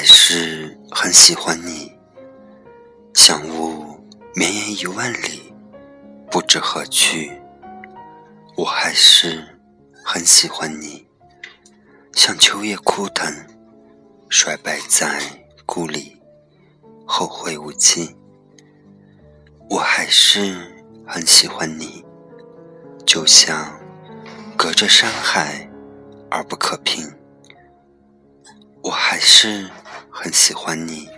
还是很喜欢你，像雾绵延一万里，不知何去。我还是很喜欢你，像秋叶枯藤，衰败在故里，后会无期。我还是很喜欢你，就像隔着山海而不可平。我还是很喜欢你，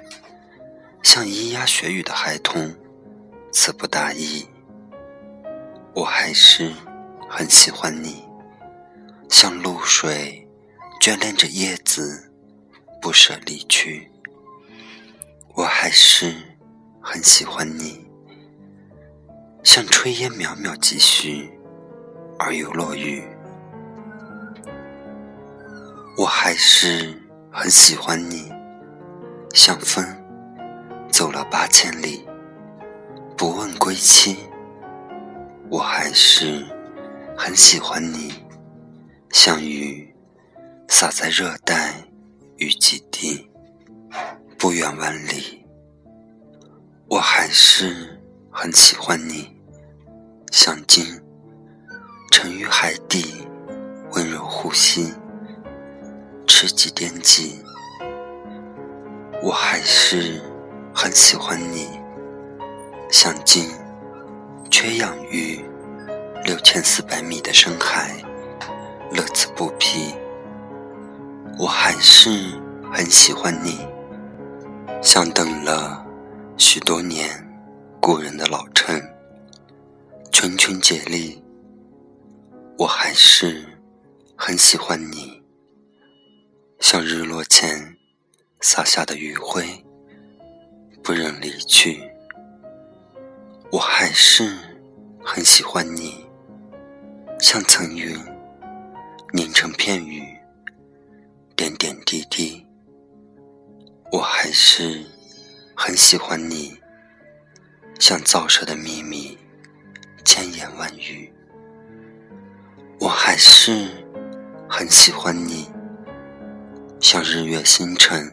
像咿呀学语的孩童，词不达意。我还是很喜欢你，像露水眷恋着叶子，不舍离去。我还是很喜欢你，像炊烟渺渺几许，而又落雨。我还是。很喜欢你，像风走了八千里，不问归期。我还是很喜欢你，像雨洒在热带雨季地，不远万里。我还是很喜欢你，像鲸沉于海底，温柔呼吸。知己惦记，我还是很喜欢你。像鲸，缺氧于六千四百米的深海，乐此不疲。我还是很喜欢你。像等了许多年故人的老城，群群接力。我还是很喜欢你。像日落前洒下的余晖，不忍离去。我还是很喜欢你，像层云凝成片雨，点点滴滴。我还是很喜欢你，像造舌的秘密，千言万语。我还是很喜欢你。像日月星辰，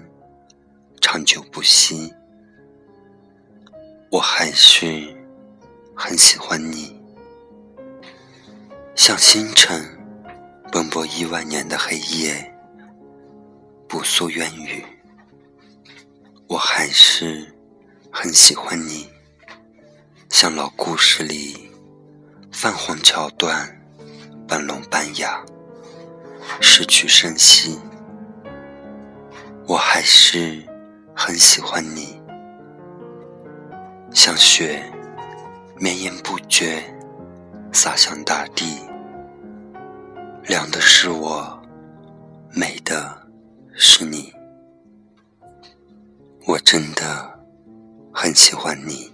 长久不息。我还是很喜欢你，像星辰奔波亿万年的黑夜，不诉怨语。我还是很喜欢你，像老故事里泛黄桥段，半聋半哑，失去声息。我还是很喜欢你，像雪绵延不绝，洒向大地。凉的是我，美的是你，我真的很喜欢你。